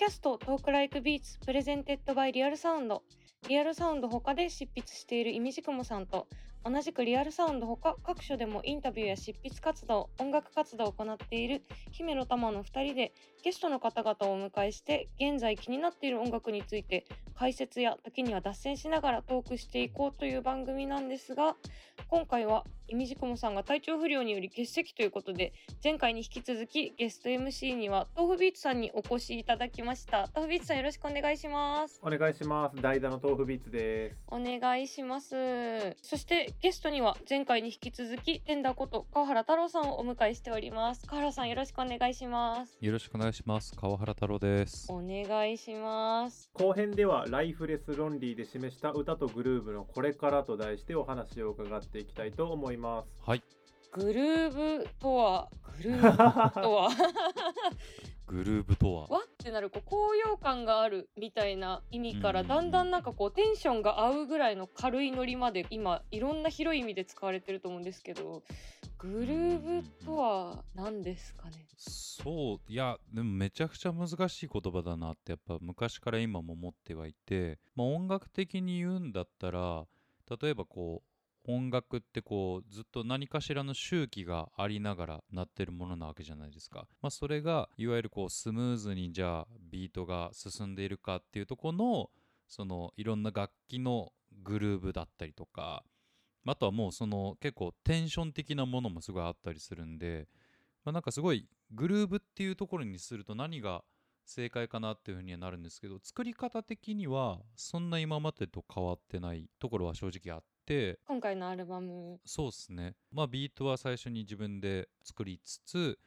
キャスト Talk Like Beats presented by Real Sound。Real Sound 他で執筆している imdkm さんと同じく Real Sound ほか各所でもインタビューや執筆活動音楽活動を行っている姫乃たまの2人でゲストの方々をお迎えして現在気になっている音楽について解説や時には脱線しながらトークしていこうという番組なんですが今回は imdkm さんが体調不良により欠席ということで前回に引き続きゲスト MC には tofubeats さんにお越しいただきました。 tofubeats さんよろしくお願いします。お願いします。代打の tofubeats です。お願いします。そしてゲストには前回に引き続き TENDRE こと河原太朗さんをお迎えしております。河原さんよろしくお願いします。よろしくお願いします。河原太朗です。お願いします。後編では LIFE LESS LONELY で示した歌とグルーブのこれからと題してお話を伺っていきたいと思いますはい。グルーブとはグルーブとは。グルーブとは。わってなるこう高揚感があるみたいな意味からだんだんなんかこうテンションが合うぐらいの軽いノリまで今いろんな広い意味で使われてると思うんですけどグルーブとは何ですかね？そう。いやでもめちゃくちゃ難しい言葉だなってやっぱ昔から今も思ってはいて、まあ、音楽的に言うんだったら例えばこう音楽ってこうずっと何かしらの周期がありながらなってるものなわけじゃないですか。まあ、それがいわゆるこうスムーズにじゃあビートが進んでいるかっていうとこのそのいろんな楽器のグルーブだったりとかあとはもうその結構テンション的なものもすごいあったりするんで、まあ、なんかすごいグルーブっていうところにすると何が正解かなっていうふうにはなるんですけど作り方的にはそんな今までと変わってないところは正直あってて今回のアルバムそうっすね。まあビートは最初に自分で作りつつ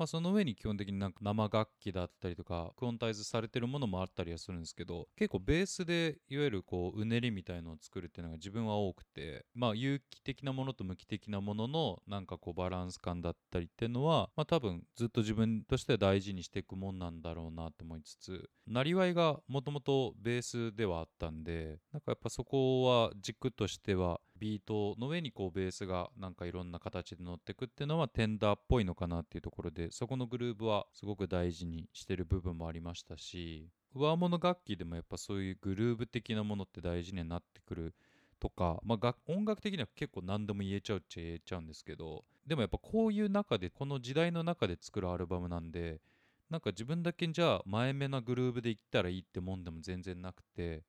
まあ、その上に基本的になんか生楽器だったりとかクオンタイズされてるものもあったりはするんですけど結構ベースでいわゆるこううねりみたいのを作るっていうのが自分は多くてまあ有機的なものと無機的なもののなんかこうバランス感だったりっていうのはまあ多分ずっと自分としては大事にしていくもんなんだろうなと思いつつなりわいがもともとベースではあったんでなんかやっぱそこは軸としてはビートの上にこうベースがなんかいろんな形で乗ってくっていうのはテンダーっぽいのかなっていうところでそこのグルーブはすごく大事にしてる部分もありましたし上物楽器でもやっぱそういうグルーブ的なものって大事になってくるとか、まあ、音楽的には結構何でも言えちゃうっちゃ言えちゃうんですけどでもやっぱこういう中でこの時代の中で作るアルバムなんでなんか自分だけじゃあ前目なグルーブでいったらいいってもんでも全然なくて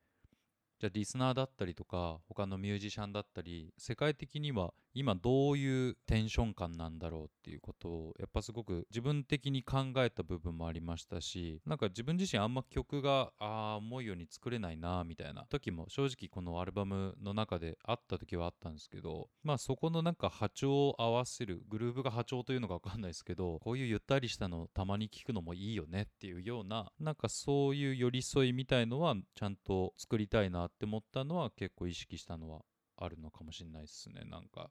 じゃあリスナーだったりとか他のミュージシャンだったり世界的には今どういうテンション感なんだろうっていうことをやっぱすごく自分的に考えた部分もありましたしなんか自分自身あんま曲があ思うように作れないなみたいな時も正直このアルバムの中であった時はあったんですけどまあそこのなんか波長を合わせるグルーブが波長というのか分かんないですけどこういうゆったりしたのたまに聞くのもいいよねっていうようななんかそういう寄り添いみたいのはちゃんと作りたいなって思ったのは結構意識したのはあるのかもしれないですねなんか。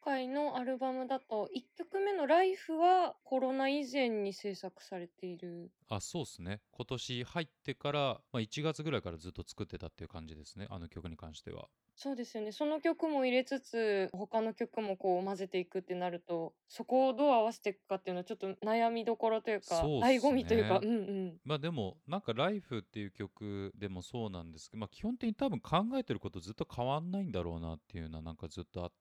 回のアルバムだと1曲目の「ライフはコロナ以前に制作されている。あそうですね。今年入ってから、まあ、1月ぐらいからずっと作ってたっていう感じですねあの曲に関しては。そうですよね。その曲も入れつつ他の曲もこう混ぜていくってなるとそこをどう合わせていくかっていうのはちょっと悩みどころというかね。醍醐味というかうんうん。まあでもなんか「ライフっていう曲でもそうなんですけど、まあ、基本的に多分考えてることずっと変わんないんだろうなっていうのはなんかずっとあって、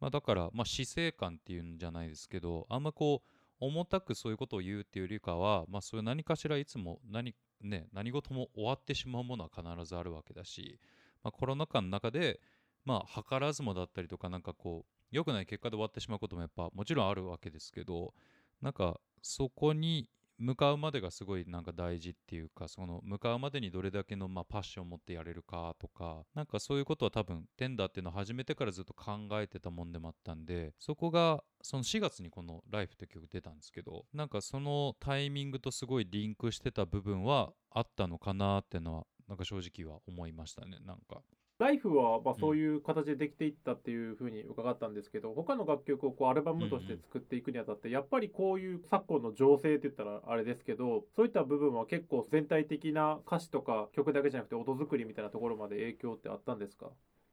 まあ、だからまあ死生観っていうんじゃないですけどあんまこう重たくそういうことを言うっていうよりかは、まあ、そういう何かしらいつも何,、ね、何事も終わってしまうものは必ずあるわけだし、まあ、コロナ禍の中でまあ図らずもだったりとかなんかこう良くない結果で終わってしまうこともやっぱもちろんあるわけですけどなんかそこに向かうまでがすごいなんか大事っていうかその向かうまでにどれだけのまあパッションを持ってやれるかとかなんかそういうことは多分テンダーっていうのを始めてからずっと考えてたもんでもあったんでそこがその4月にこの「ライフって曲出たんですけどなんかそのタイミングとすごいリンクしてた部分はあったのかなってのはなんか正直は思いましたねなんか。ライフはまあそういう形でできていったっていうふうに伺ったんですけど、他の楽曲をこうアルバムとして作っていくにあたって、やっぱりこういう昨今の情勢って言ったらあれですけどそういった部分は結構全体的な歌詞とか曲だけじゃなくて音作りみたいなところまで影響ってあったんですか？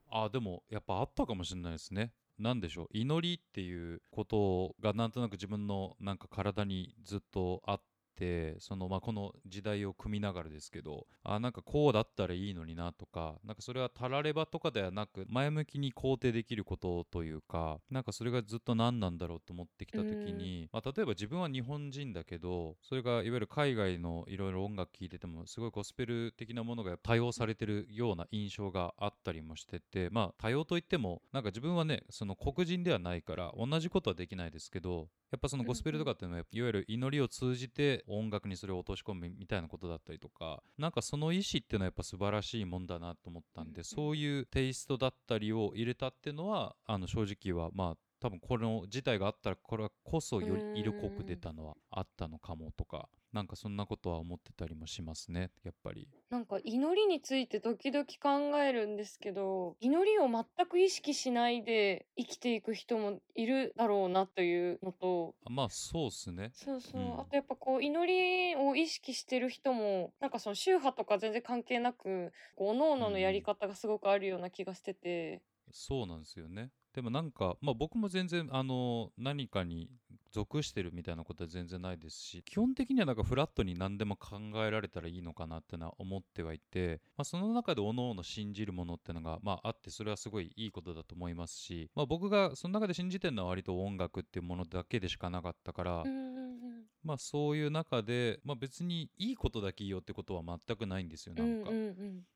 あでもやっぱあったかもしれないですね。なんでしょう。祈りっていうことがなんとなく自分のなんか体にずっとあっってその、まあ、この時代を組みながらですけどあなんかこうだったらいいのになとかなんかそれはたらればとかではなく前向きに肯定できることというかなんかそれがずっと何なんだろうと思ってきた時に、まあ、例えば自分は日本人だけどそれがいわゆる海外のいろいろ音楽聴いててもすごいゴスペル的なものが多用されてるような印象があったりもしててまあ多様といってもなんか自分はねその黒人ではないから同じことはできないですけどやっぱそのゴスペルとかっていうのは、いわゆる祈りを通じて音楽にそれを落とし込むみたいなことだったりとか、なんかその意思っていうのはやっぱ素晴らしいもんだなと思ったんで、そういうテイストだったりを入れたっていうのは、あの正直はまあ多分この事態があったらこれこそより色濃く出たのはあったのかもとかなんかそんなことは思ってたりもしますねやっぱり。なんか祈りについて時々考えるんですけど祈りを全く意識しないで生きていく人もいるだろうなというのと。まあそうっすね。そうそう、うん。あとやっぱこう祈りを意識してる人もなんかその宗派とか全然関係なくこう各々のやり方がすごくあるような気がしてて、そうなんですよね。でもなんか、まあ、僕も全然あの何かに属してるみたいなことは全然ないですし基本的にはなんかフラットに何でも考えられたらいいのかなってのは思ってはいて、まあ、その中で各々信じるものってのが、まあ、あってそれはすごいいいことだと思いますし、まあ、僕がその中で信じてるのは割と音楽っていうものだけでしかなかったから、まあそういう中で、まあ、別にいいことだけいいよってことは全くないんですよなんか。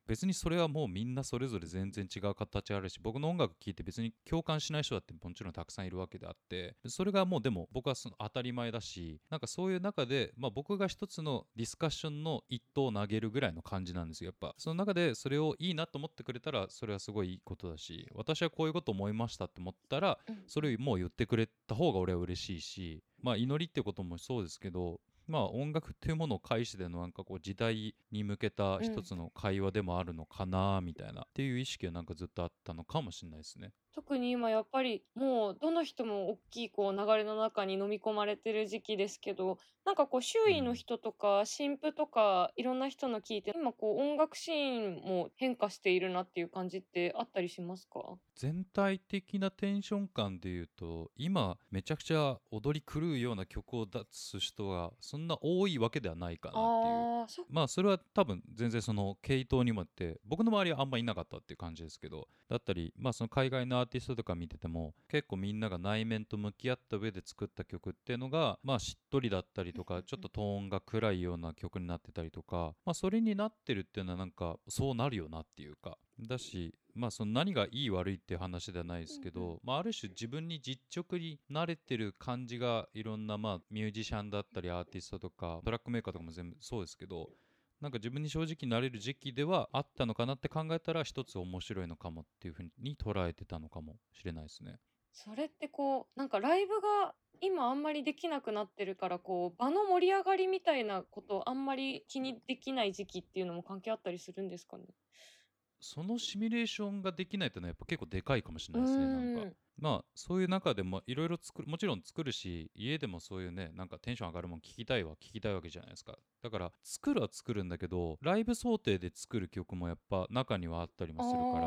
別にそれはもうみんなそれぞれ全然違う形あるし僕の音楽聴いて別に共感しない人だってもちろんたくさんいるわけであってそれがもうでも僕はその当たり前だしなんかそういう中で、まあ、僕が一つのディスカッションの一投を投げるぐらいの感じなんですよ。やっぱその中でそれをいいなと思ってくれたらそれはすごいいいことだし私はこういうこと思いましたって思ったらうん。それをもう言ってくれた方が俺は嬉しいしまあ祈りってこともそうですけどまあ音楽っていうものを介してのなんかこう時代に向けた一つの会話でもあるのかなみたいな、っていう意識はなんかずっとあったのかもしれないですね。特に今やっぱりもうどの人も大きいこう流れの中に飲み込まれてる時期ですけどなんかこう周囲の人とか新婦とかいろんな人の聞いて今こう音楽シーンも変化しているなっていう感じってあったりしますか？全体的なテンション感で言うと今めちゃくちゃ踊り狂うような曲を出す人がそんな多いわけではないかなっていう。まあそれは多分全然その系統にもあって僕の周りはあんまいなかったっていう感じですけどだったりまあその海外のアーティストとか見てても結構みんなが内面と向き合った上で作った曲っていうのがまあしっとりだったりとかちょっとトーンが暗いような曲になってたりとかまあそれになってるっていうのはなんかそうなるよなっていうか。だしまあその何がいい悪いっていう話ではないですけど、まあある種自分に実直に慣れてる感じがいろんなまあミュージシャンだったりアーティストとかトラックメーカーとかも全部そうですけどなんか自分に正直なれる時期ではあったのかなって考えたら一つ面白いのかもっていうふうに捉えてたのかもしれないですね。それってこうなんかライブが今あんまりできなくなってるからこう場の盛り上がりみたいなことをあんまり気にできない時期っていうのも関係あったりするんですかね？そのシミュレーションができないっていうのはやっぱ結構でかいかもしれないですねなんかうんまあそういう中でもいろいろ作るもちろん作るし家でもそういうねなんかテンション上がるもん聞きたいは聞きたいわけじゃないですか。だから作るは作るんだけどライブ想定で作る曲もやっぱ中にはあったりもするから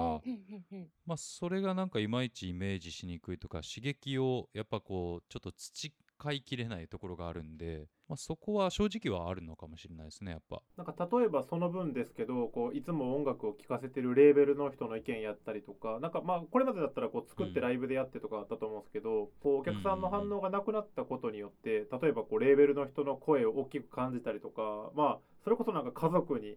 まあそれがなんかいまいちイメージしにくいとか刺激をやっぱこうちょっと培いきれないところがあるんで、まあ、そこは正直はあるのかもしれないですねやっぱ。なんか例えばその分ですけどこういつも音楽を聴かせてるレーベルの人の意見やったりとかなんかまあこれまでだったらこう作ってライブでやってとかあったと思うんですけど、こうお客さんの反応がなくなったことによって例えばこうレーベルの人の声を大きく感じたりとかまあそれこそなんか家族に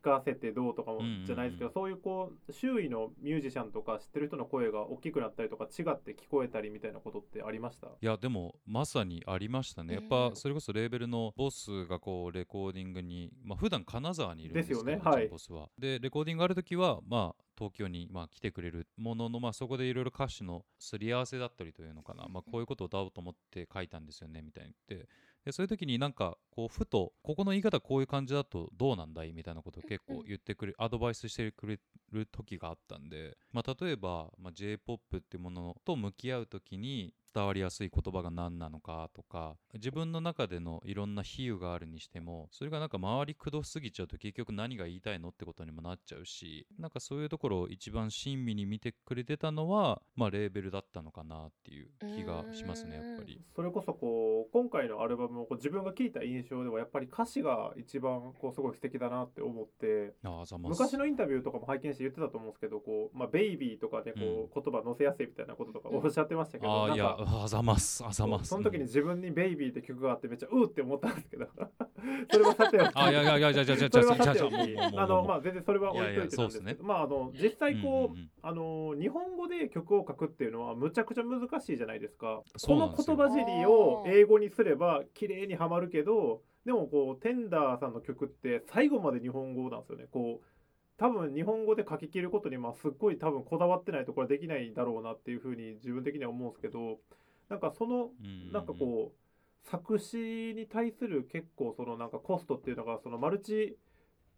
聞かせてどうとかもじゃないですけど、うんそういうこう周囲のミュージシャンとか知ってる人の声が大きくなったりとか違って聞こえたりみたいなことってありました？いやでもまさにありましたね。やっうんぱそれこそレーベルのボスがこうレコーディングにまあ普段金沢にいるんですけどね。はい。ボスは。でレコーディングある時はまあ東京にまあ来てくれるもののまあそこでいろいろ歌詞のすり合わせだったりというのかな。まあこういうことを歌おうと思って書いたんですよねみたいに言ってでそういう時になんかこうふとここの言い方こういう感じだとどうなんだい？みたいなことを結構言ってくれアドバイスしてくれる時があったんで、まあ、例えば、まあ、j p o p っていうものと向き合う時に伝わりやすい言葉が何なのかとか自分の中でのいろんな比喩があるにしてもそれがなんか周りくどすぎちゃうと結局何が言いたいのってことにもなっちゃうしなんかそういうところを一番親身に見てくれてたのはまあレーベルだったのかなっていう気がしますねやっぱり。それこそこう今回のアルバムをこう自分が聞いた印象ではやっぱり歌詞が一番こうすごい素敵だなって思ってあざます。昔のインタビューとかも拝見して言ってたと思うんですけどこう、まあ、ベイビーとかでこう、言葉載せやすいみたいなこととかおっしゃってましたけど、ああいやあざます。あざます。その時に自分に「ベイビー」って曲があってめっちゃうーって思ったんですけど。それはさておき。あいやいやいやいやいやいやそれはさておき。あのまあ全然それは置いといてなんですけどまああの実際こう、うんうんうんあの日本語で曲を書くっていうのはむちゃくちゃ難しいじゃないですかこの言葉尻を英語にすれば綺麗にはまるけどでもこうテンダーさんの曲って最後まで日本語なんですよねこう多分日本語で書き切ることにまあすっごい多分こだわってないとこれはできないだろうなっていうふうに自分的には思うんですけどなんかそのうん。なんかこう作詞に対する結構そのなんかコストっていうのがそのマルチ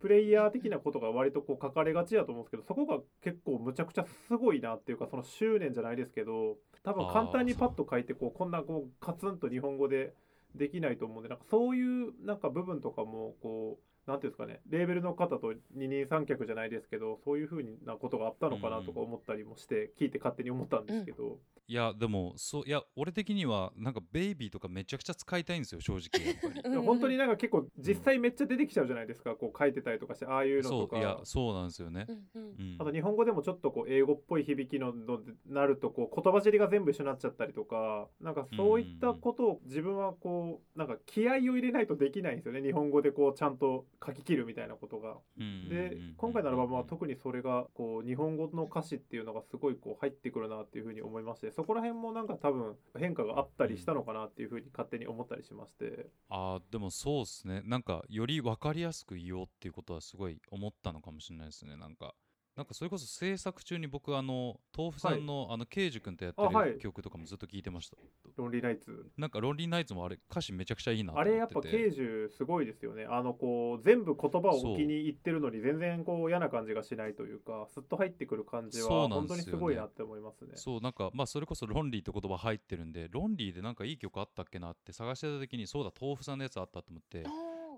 プレイヤー的なことが割とこう書かれがちだと思うんですけどそこが結構むちゃくちゃすごいなっていうかその執念じゃないですけど多分簡単にパッと書いてこうこんなこうカツンと日本語でできないと思うんでなんかそういうなんか部分とかもこうなんていうんですかねレーベルの方と二人三脚じゃないですけどそういうふうなことがあったのかなとか思ったりもして聞いて勝手に思ったんですけど、いやでもそういや俺的にはなんかベイビーとかめちゃくちゃ使いたいんですよ正直やっぱり。でも本当になんか結構実際めっちゃ出てきちゃうじゃないですか、こう書いてたりとかしてああいうのとそういやか。そうなんですよね、うんうん。うん。あと日本語でもちょっとこう英語っぽい響きののなるとこう言葉尻が全部一緒になっちゃったりとかなんかそういったことを自分はこうなんか気合を入れないとできないんですよね日本語でこうちゃんと書き切るみたいなことが。うんでうん今回のアルバムは特にそれがこう日本語の歌詞っていうのがすごいこう入ってくるなっていうふうに思いましてそこら辺もなんか多分変化があったりしたのかなっていうふうに勝手に思ったりしまして。あーでもそうですねなんかより分かりやすく言おうっていうことはすごい思ったのかもしれないですねなんかなんかそれこそ制作中に僕あの豆腐さんの、あのケイジ君とやってる曲とかもずっと聞いてました、ロンリーナイツ。なんかロンリーナイツもあれ歌詞めちゃくちゃいいなと思ってて。あれやっぱ刑事すごいですよね。あのこう全部言葉を置きにいってるのに全然こう嫌な感じがしないというかすっと入ってくる感じそうは本当になんですごいなって思いますね。そうなんかまあそれこそロンリーって言葉入ってるんでロンリーでなんかいい曲あったっけなって探してた時にそうだ豆腐さんのやつあったと思ってあ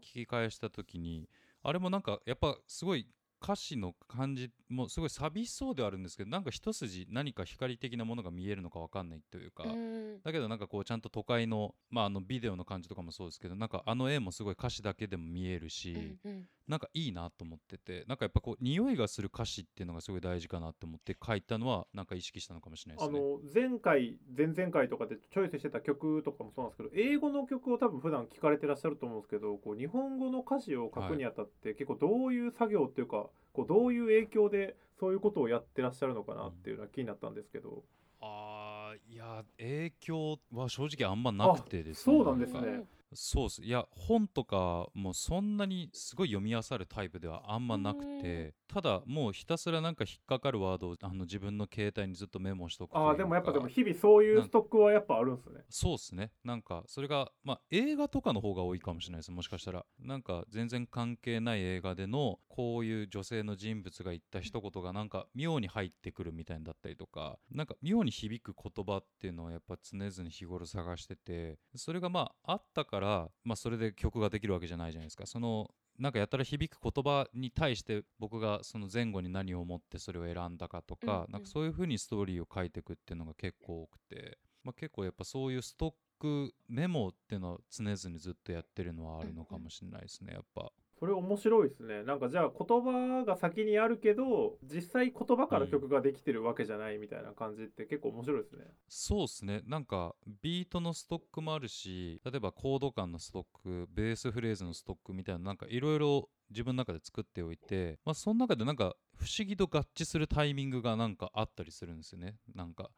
聞き返した時にあれもなんかやっぱすごい歌詞の感じもすごい寂しそうではあるんですけどなんか一筋何か光的なものが見えるのかわかんないというか、ーうん。だけどなんかこうちゃんと都会の,、まあ、あのビデオの感じとかもそうですけどなんかあの絵もすごい歌詞だけでも見えるし、うんうんなんかいいなと思っててなんかやっぱこう匂いがする歌詞っていうのがすごい大事かなって思って書いたのはなんか意識したのかもしれないですね。あの前回前々回とかでチョイスしてた曲とかもそうなんですけど英語の曲を多分普段聞かれてらっしゃると思うんですけどこう日本語の歌詞を書くにあたって結構どういう作業っていうかこうどういう影響でそういうことをやってらっしゃるのかなっていうのは気になったんですけど、あーいや影響は正直あんまなくてですそうなんですね。うんそうっす。いや本とかもそんなにすごい読み漁るタイプではあんまなくてただもうひたすらなんか引っかかるワードをあの自分の携帯にずっとメモしとくとああでもやっぱでも日々そういうストックはやっぱあるんですね。そうっすね。なんかそれがまあ映画とかの方が多いかもしれないです。もしかしたら。なんか全然関係ない映画でのこういう女性の人物が言った一言がなんか妙に入ってくるみたいにだったりとか。なんか妙に響く言葉っていうのはやっぱ常々日頃探しててそれがまああったからまあそれで曲ができるわけじゃないじゃないですか。そのなんかやたら響く言葉に対して僕がその前後に何を思ってそれを選んだかとか、うんうんなんかそういう風にストーリーを書いていくっていうのが結構多くて、まあ、結構やっぱそういうストックメモっていうのは常々ずっとやってるのはあるのかもしれないですねやっぱ。それ面白いですね。なんかじゃあ言葉が先にあるけど実際言葉から曲ができてるわけじゃないみたいな感じって結構面白いですね、そうですね。なんかビートのストックもあるし例えばコード感のストックベースフレーズのストックみたいななんかいろいろ自分の中で作っておいて、まあ、その中でなんか不思議と合致するタイミングがなんかあったりするんですよね。なんか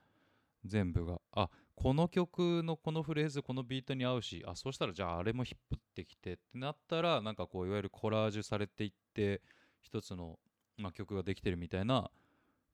全部が。あこの曲のこのフレーズこのビートに合うしあそうしたらじゃああれも引っ張ってきてってなったらなんかこういわゆるコラージュされていって一つの、まあ、曲ができてるみたいな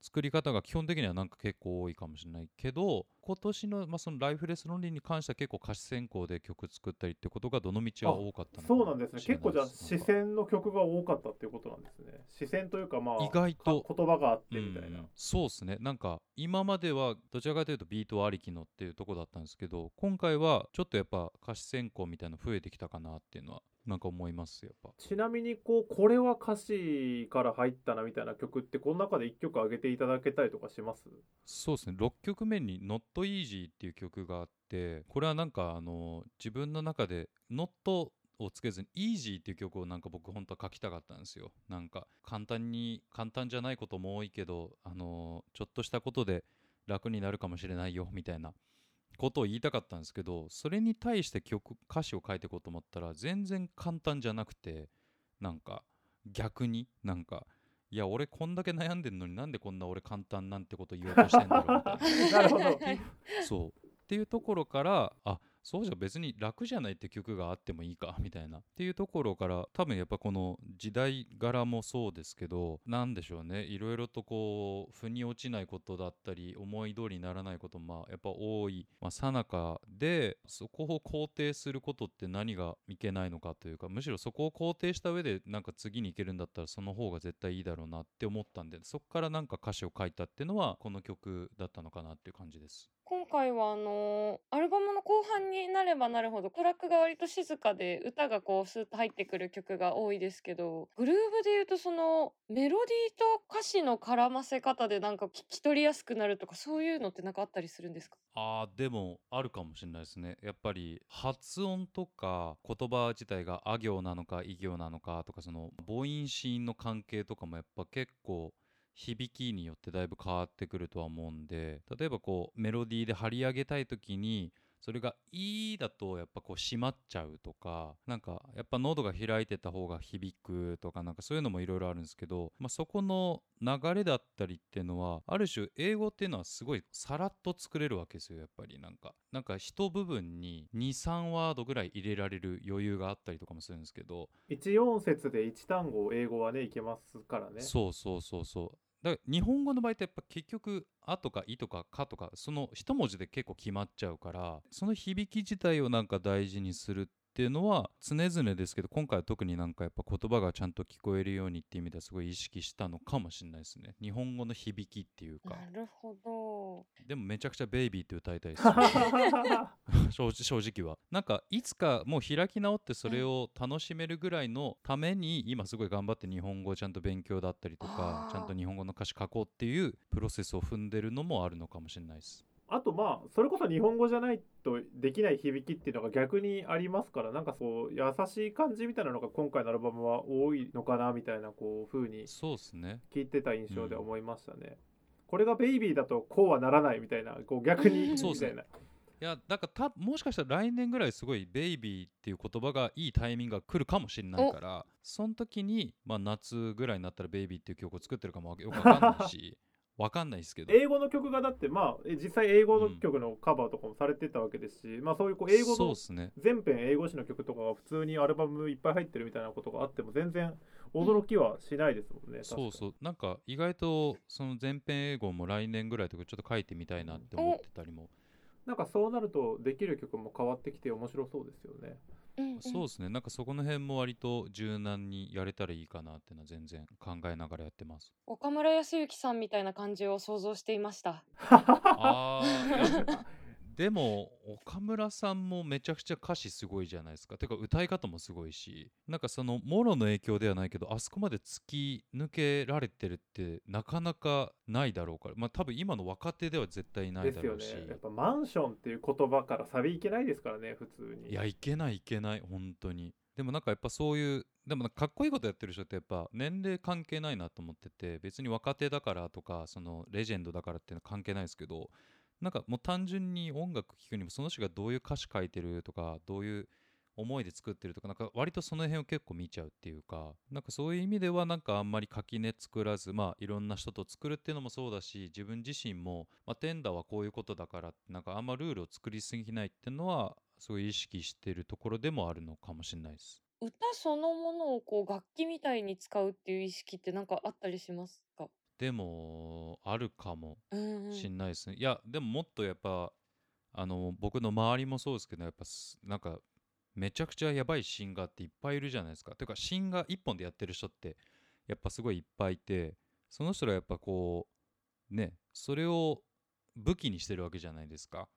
作り方が基本的にはなんか結構多いかもしれないけど今年の,、まあそのライフレス論理に関しては結構歌詞選考で曲作ったりってことがどの道は多かったのかそうなんですね。結構じゃあ視線の曲が多かったっていうことなんですね。視線というかまあ意外と。か言葉があってみたいな、うんそうですね。なんか今まではどちらかというとビートありきのっていうところだったんですけど今回はちょっとやっぱ歌詞選考みたいなの増えてきたかなっていうのはなんか思いますやっぱ。ちなみにこうこれは歌詞から入ったなみたいな曲ってこの中で1曲上げていただけたりとかします？そうですね。6曲目に「Not Easy」っていう曲があってこれはなんかあの自分の中で「Not」をつけずに「Easy」っていう曲をなんか僕本当は書きたかったんですよ。なんか簡単に簡単じゃないことも多いけどあのちょっとしたことで楽になるかもしれないよみたいな。ことを言いたかったんですけどそれに対して曲歌詞を書いていこうと思ったら全然簡単じゃなくてなんか逆になんかいや俺こんだけ悩んでんのになんでこんな俺簡単なんてこと言おうとしてんだろうみたいな。なるほど。はいそう。っていうところからあそうじゃ別に楽じゃないって曲があってもいいかみたいなっていうところから多分やっぱこの時代柄もそうですけどなんでしょうねいろいろとこう腑に落ちないことだったり思い通りにならないこともやっぱ多いさなかでそこを肯定することって何がいけないのかというかむしろそこを肯定した上でなんか次に行けるんだったらその方が絶対いいだろうなって思ったんでそこからなんか歌詞を書いたっていうのはこの曲だったのかなっていう感じです。今回はあのーアルバムの後半になればなるほどトラックが割と静かで歌がこうスーッと入ってくる曲が多いですけどグルーヴで言うとそのメロディーと歌詞の絡ませ方でなんか聞き取りやすくなるとかそういうのってなんかあったりするんですか？あーでもあるかもしれないですね。やっぱり発音とか言葉自体があ行なのかい行なのかとかその母音子音の関係とかもやっぱ結構響きによってだいぶ変わってくるとは思うんで例えばこうメロディーで張り上げたい時にそれが「い」だとやっぱこう閉まっちゃうとかなんかやっぱ喉が開いてた方が響くとかなんかそういうのもいろいろあるんですけど、まあ、そこの流れだったりっていうのはある種英語っていうのはすごいさらっと作れるわけですよやっぱり。なんかなんか一部分に23ワードぐらい入れられる余裕があったりとかもするんですけど。1音節で1単語英語はねいけますからね。そうそうそうそうだから日本語の場合ってやっぱ結局「あ」とか「い」とか「か」とかその一文字で結構決まっちゃうからその響き自体をなんか大事にするっていうのは常々ですけど今回は特になんかやっぱ言葉がちゃんと聞こえるようにっていう意味ではすごい意識したのかもしれないですね。日本語の響きっていうか。なるほど。でもめちゃくちゃ「ベイビー」って歌いたいですね。正直は。なんかいつかもう開き直ってそれを楽しめるぐらいのために今すごい頑張って日本語をちゃんと勉強だったりとかちゃんと日本語の歌詞書こうっていうプロセスを踏んでるのもあるのかもしれないですあとまあそれこそ日本語じゃないとできない響きっていうのが逆にありますからなんかそう優しい感じみたいなのが今回のアルバムは多いのかなみたいなこう風にそうですね。聞いてた印象で思いましたね、これがベイビーだとこうはならないみたいなこう逆にうんみたいな。いやだからたもしかしたら来年ぐらいすごい「ベイビー」っていう言葉がいいタイミングが来るかもしれないからその時に、まあ、夏ぐらいになったら「ベイビー」っていう曲を作ってるかもよくわかんないしわかんないですけど。英語の曲がだってまあえ実際英語の曲のカバーとかもされてたわけですし、まあそういうこう英語のそうですね。全編英語詞の曲とかが普通にアルバムいっぱい入ってるみたいなことがあっても全然驚きはしないですもんね、そうそう。なんか意外とその全編英語も来年ぐらいとかちょっと書いてみたいなって思ってたりも、なんかそうなるとできる曲も変わってきて面白そうですよねそうですね。なんかそこの辺も割と柔軟にやれたらいいかなっていうのは全然考えながらやってます。岡村康之さんみたいな感じを想像していました。あーでも岡村さんもめちゃくちゃ歌詞すごいじゃないですか。てか歌い方もすごいしなんかそのもろの影響ではないけどあそこまで突き抜けられてるってなかなかないだろうから。まあ多分今の若手では絶対ないですよね。だろうし、やっぱマンションっていう言葉からサビいけないですからね普通に。いやいけないいけない本当に。でもなんかやっぱそういうでもかっこいいことやってる人ってやっぱ年齢関係ないなと思ってて別に若手だからとかそのレジェンドだからっていうのは関係ないですけどなんかもう単純に音楽聴くにもその人がどういう歌詞書いてるとかどういう思いで作ってるとかなんか割とその辺を結構見ちゃうっていうかなんかそういう意味ではなんかあんまり垣根作らずまあいろんな人と作るっていうのもそうだし自分自身も、まあ、テンダーはこういうことだからなんかあんまルールを作りすぎないっていうのはすごい意識してるところでもあるのかもしれないです。歌そのものをこう楽器みたいに使うっていう意識ってなんかあったりしますか？でもあるかもうんうん。しんないですね、いやでももっとやっぱあの僕の周りもそうですけどやっぱすなんかめちゃくちゃやばいシンガーっていっぱいいるじゃないですか。てかシンガー一本でやってる人ってやっぱすごいいっぱいいてその人らやっぱこうねそれを武器にしてるわけじゃないですか。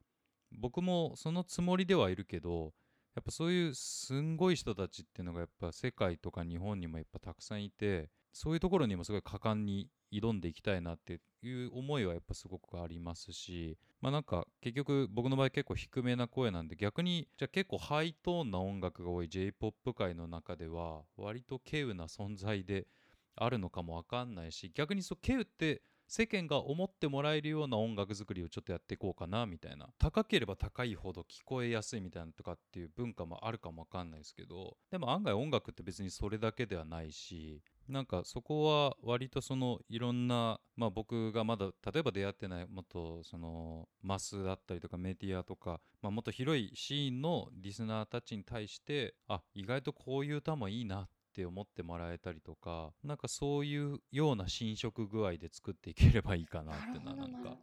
僕もそのつもりではいるけどやっぱそういうすんごい人たちっていうのがやっぱ世界とか日本にもやっぱたくさんいてそういうところにもすごい果敢に挑んでいきたいなっていう思いはやっぱすごくありますしまあなんか結局僕の場合結構低めな声なんで逆にじゃあ結構ハイトーンな音楽が多い J-POP 界の中では割と稀有な存在であるのかもわかんないし逆にそう稀有って世間が思ってもらえるような音楽作りをちょっとやっていこうかなみたいな。高ければ高いほど聞こえやすいみたいなとかっていう文化もあるかもわかんないですけどでも案外音楽って別にそれだけではないしなんかそこは割とそのいろんな、まあ、僕がまだ例えば出会ってないもっとそのマスだったりとかメディアとか、まあ、もっと広いシーンのリスナーたちに対してあ意外とこういう歌もいいなって思ってもらえたりとかなんかそういうような侵食具合で作っていければいいかなってななんか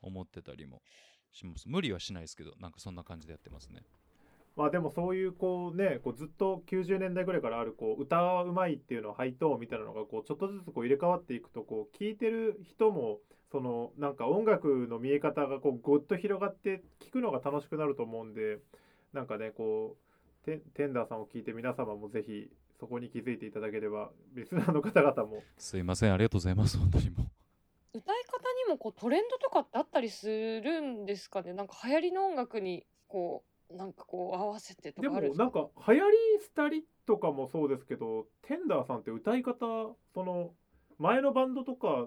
思ってたりもします無理はしないですけどなんかそんな感じでやってますね。まあでもそういうこうねこうずっと90年代ぐらいからあるこう歌うまいっていうのをハイトーンみたいなのがこうちょっとずつこう入れ替わっていくとこう聴いてる人もそのなんか音楽の見え方がこうごっと広がって聴くのが楽しくなると思うんでなんかねこうテテンダーさんを聞いて皆様もぜひそこに気づいていただければリスナーの方々も。すいませんありがとうございます本当にも。歌い方にもこうトレンドとかってあったりするんですかね？なんか流行りの音楽にこうなんかこう合わせてとでもかあるんですなんか流行り廃りとかもそうですけどテンダーさんって歌い方その前のバンドとか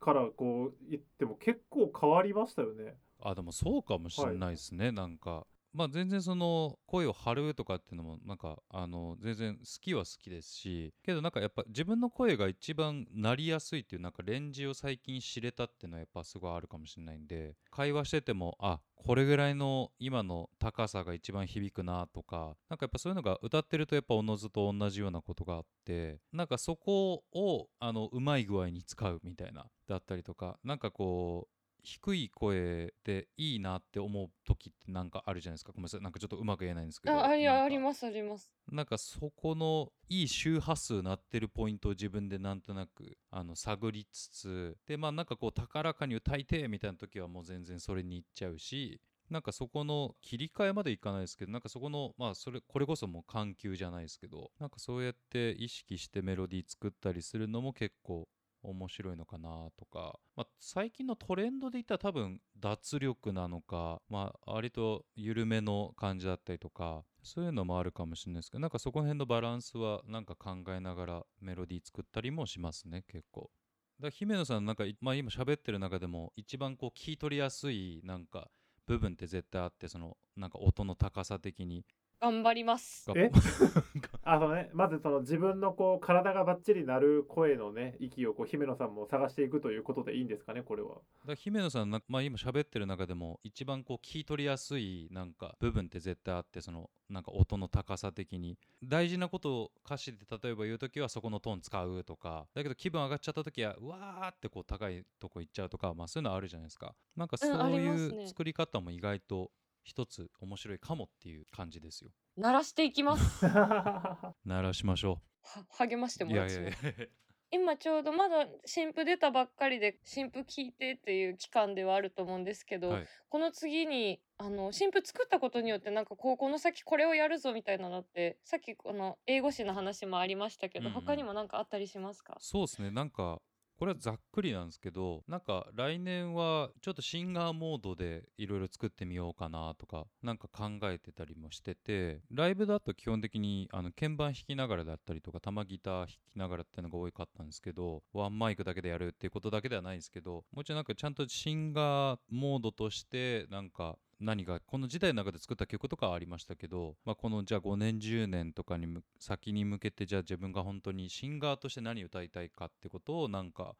からこう言っても結構変わりましたよね。あでもそうかもしれないですね、なんかまあ全然その声を張るとかっていうのもなんかあの全然好きは好きですしけどなんかやっぱ自分の声が一番なりやすいっていうなんかレンジを最近知れたっていうのはやっぱすごいあるかもしれないんで会話しててもあこれぐらいの今の高さが一番響くなとかなんかやっぱそういうのが歌ってるとやっぱおのずと同じようなことがあってなんかそこをあのうまい具合に使うみたいなだったりとかなんかこう低い声でいいなって思う時ってなんかあるじゃないですか。ごめんなさい。なんかちょっとうまく言えないんですけど。ああいありますあります。なんかそこのいい周波数鳴ってるポイントを自分でなんとなくあの探りつつでまあなんかこう高らかに歌いてえみたいな時はもう全然それに行っちゃうしなんかそこの切り替えまでいかないですけどなんかそこのまあそれこれこそもう緩急じゃないですけどなんかそうやって意識してメロディー作ったりするのも結構面白いのかなとか、まあ、最近のトレンドで言ったら多分脱力なのか、まあ、割と緩めの感じだったりとかそういうのもあるかもしれないですけどなんかそこら辺のバランスはなんか考えながらメロディー作ったりもしますね結構。だ姫野さんなんか、まあ、今喋ってる中でも一番こう聞き取りやすいなんか部分って絶対あってそのなんか音の高さ的に頑張ります。え？あのね、まずその自分のこう体がバッチリなる声のね息をこう姫野さんも探していくということでいいんですかねこれは。だ姫野さんな、まあ、今喋ってる中でも一番こう聞き取りやすいなんか部分って絶対あってそのなんか音の高さ的に。大事なことを歌詞で例えば言う時はそこのトーン使うとか。だけど気分上がっちゃった時はうわーってこう高いとこ行っちゃうとか、まあ、そういうのあるじゃないですか。なんかそういうね。作り方も意外と一つ面白いかもっていう感じですよ。鳴らしていきます。鳴らしましょは励ましてもらいや。今ちょうどまだ新譜出たばっかりで新譜聞いてっていう期間ではあると思うんですけど、はい。この次にあの新譜作ったことによってなんかこうこの先これをやるぞみたいなのってさっきこの英語詞の話もありましたけど、うんうん。他にもなんかあったりしますか？そうですね。なんかこれはざっくりなんですけどなんか来年はちょっとシンガーモードでいろいろ作ってみようかなとかなんか考えてたりもしててライブだと基本的にあの鍵盤弾きながらだったりとか玉ギター弾きながらっていうのが多かったんですけどワンマイクだけでやるっていうことだけではないんですけどもちろんなんかちゃんとシンガーモードとしてなんか何がこの時代の中で作った曲とかありましたけど、まあ、このじゃあ5年10年とかに先に向けてじゃあ自分が本当にシンガーとして何歌いたいかってことをなんか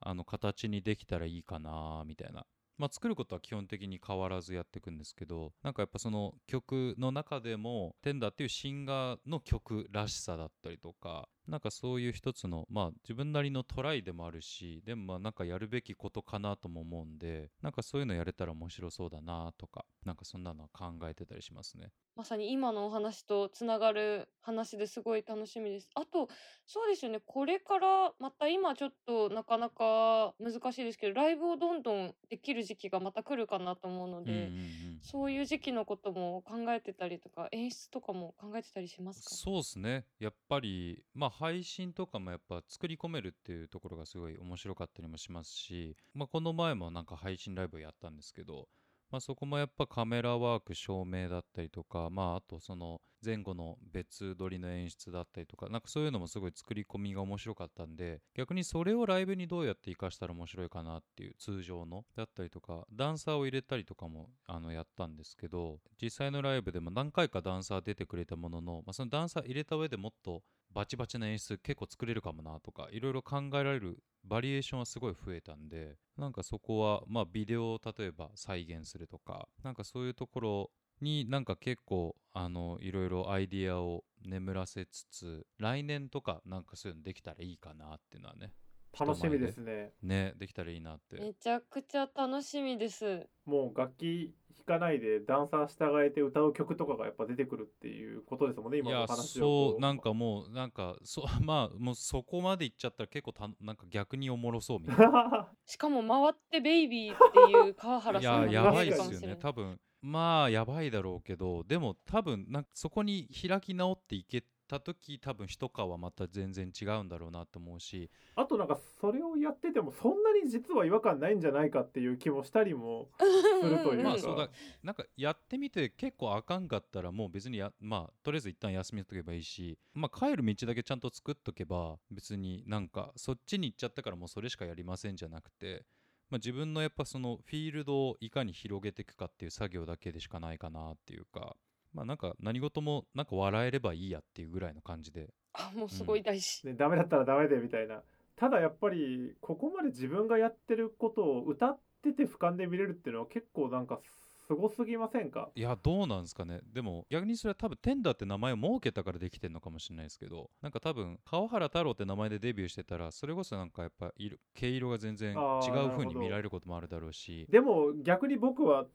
あの形にできたらいいかなみたいな。まあ、作ることは基本的に変わらずやっていくんですけどなんかやっぱその曲の中でもテンダーっていうシンガーの曲らしさだったりとかなんかそういう一つのまあ自分なりのトライでもあるしでもまあなんかやるべきことかなとも思うんでなんかそういうのやれたら面白そうだなとかなんかそんなのは考えてたりしますね。まさに今のお話とつながる話ですごい楽しみです。あと、そうですよね、これからまた今ちょっとなかなか難しいですけど、ライブをどんどんできる時期がまた来るかなと思うのうんうんで、うんそういう時期のことも考えてたりとか、演出とかも考えてたりしますか？そうですね。やっぱりまあ配信とかもやっぱ作り込めるっていうところがすごい面白かったりもしますし、まあ、この前もなんか配信ライブをやったんですけど、まあ、そこもやっぱカメラワーク照明だったりとか、まあ、あとその前後の別撮りの演出だったりとかなんかそういうのもすごい作り込みが面白かったんで逆にそれをライブにどうやって活かしたら面白いかなっていう通常のだったりとかダンサーを入れたりとかもあのやったんですけど実際のライブでも何回かダンサー出てくれたものの、まあ、そのダンサー入れた上でもっとバチバチな演出結構作れるかもなとかいろいろ考えられるバリエーションはすごい増えたんでなんかそこはまあビデオを例えば再現するとかなんかそういうところになんか結構あのいろいろアイディアを眠らせつつ来年とかなんかそういうのできたらいいかなっていうのはね楽しみですね。ねできたらいいなって。めちゃくちゃ楽しみです。もう楽器弾かないでダンサー従えて歌う曲とかがやっぱ出てくるっていうことですもんねいや今の話をそこうなんかもうなんかそ まあもうそこまでいっちゃったら結構たなんか逆におもろそうみたいな。しかも回ってベイビーっていう川原いさん確かにややばいで。すよね。多分まあやばいだろうけどでも多分なんかそこに開き直っていけた時多分一皮はまた全然違うんだろうなと思うし。あとなんかそれをやっててもそんなに実は違和感ないんじゃないかっていう気もしたりもするというか。まあそうだ。なんかやってみて結構あかんかったらもう別にやまあとりあえず一旦休みとけばいいし。まあ帰る道だけちゃんと作っとけば別になんかそっちに行っちゃったからもうそれしかやりませんじゃなくて。まあ、自分のやっぱそのフィールドをいかに広げていくかっていう作業だけでしかないかなっていうかまあなんか何事もなんか笑えればいいやっていうぐらいの感じで。あ、もうすごい大事。ね、ダメだったらダメでみたいな。ただやっぱりここまで自分がやってることを歌ってて俯瞰で見れるっていうのは結構なんかすごすぎませんか？いやどうなんですかね。でも逆にそれは多分テンダーって名前を設けたからできてるのかもしれないですけどなんか多分川原太郎って名前でデビューしてたらそれこそなんかやっぱ色毛色が全然違う風に見られることもあるだろうし。でも逆に僕は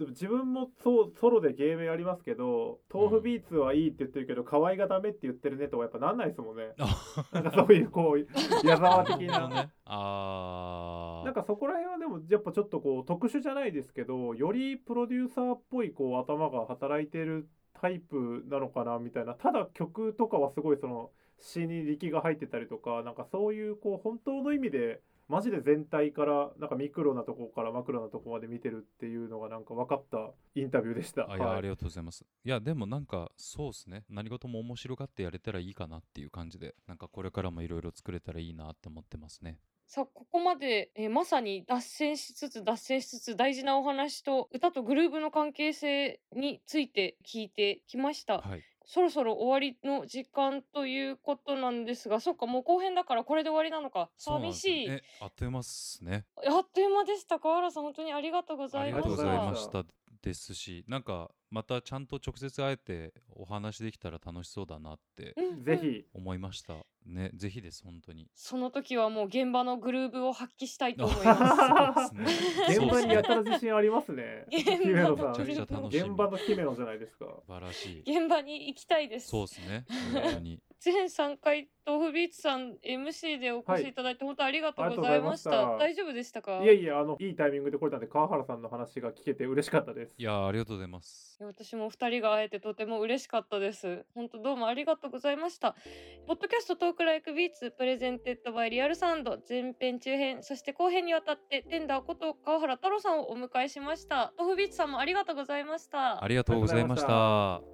自分もそうソロで芸名ありますけど豆腐ビーツはいいって言ってるけど河合がダメって言ってるねとかやっぱなんないですもんね。なんかそういうこう矢沢的な。あー。なんかそこら辺はでもやっぱちょっとこう特殊じゃないですけどよりプロデューサーっぽいこう頭が働いてるタイプなのかなみたいな。ただ曲とかはすごいその詩に力が入ってたりとかなんかそういうこう本当の意味でマジで全体からなんかミクロなとこからマクロなとこまで見てるっていうのがなんか分かったインタビューでした。あいや、はいありがとうございます。いや、でもなんか、そうですね。何事も面白がってやれたらいいかなっていう感じで、なんかこれからもいろいろ作れたらいいなって思ってますね。さあここまで、えーまさに脱線しつつ脱線しつつ大事なお話と歌とグルーヴの関係性について聞いてきました。はい。そろそろ終わりの時間ということなんですが、そっかもう後編だからこれで終わりなのか。寂しい。ですよえ、あっという間っすね。あっという間でした。川原さん本当にありがとうござありいました。がとうございましたですし、なんか、またちゃんと直接会えてお話できたら楽しそうだなってぜひ思いました。ね、ぜひです、本当に。その時はもう現場のグルーヴを発揮したいと思います。現場にやたら自信ありますね。現場の姫野さんめちゃくちゃ楽しみ現場の姫野じゃないですか。素晴らしい。現場に行きたいです。そうですね。本当に。全3回豆腐ビーツさん MC でお越しいただいて本当ありがとうございました。ありがとうございました大丈夫でしたか？いえいえ、あの、いいタイミングで来れたんで、河原さんの話が聞けて嬉しかったです。いやー、ありがとうございます。私も二人が会えてとても嬉しかったです。本当どうもありがとうございました。ポッドキャスト Talk Like Beats presented by Real Sound 前編中編そして後編にわたって TENDRE こと河原太朗さんをお迎えしました。 tofubeats さんもありがとうございました。ありがとうございました。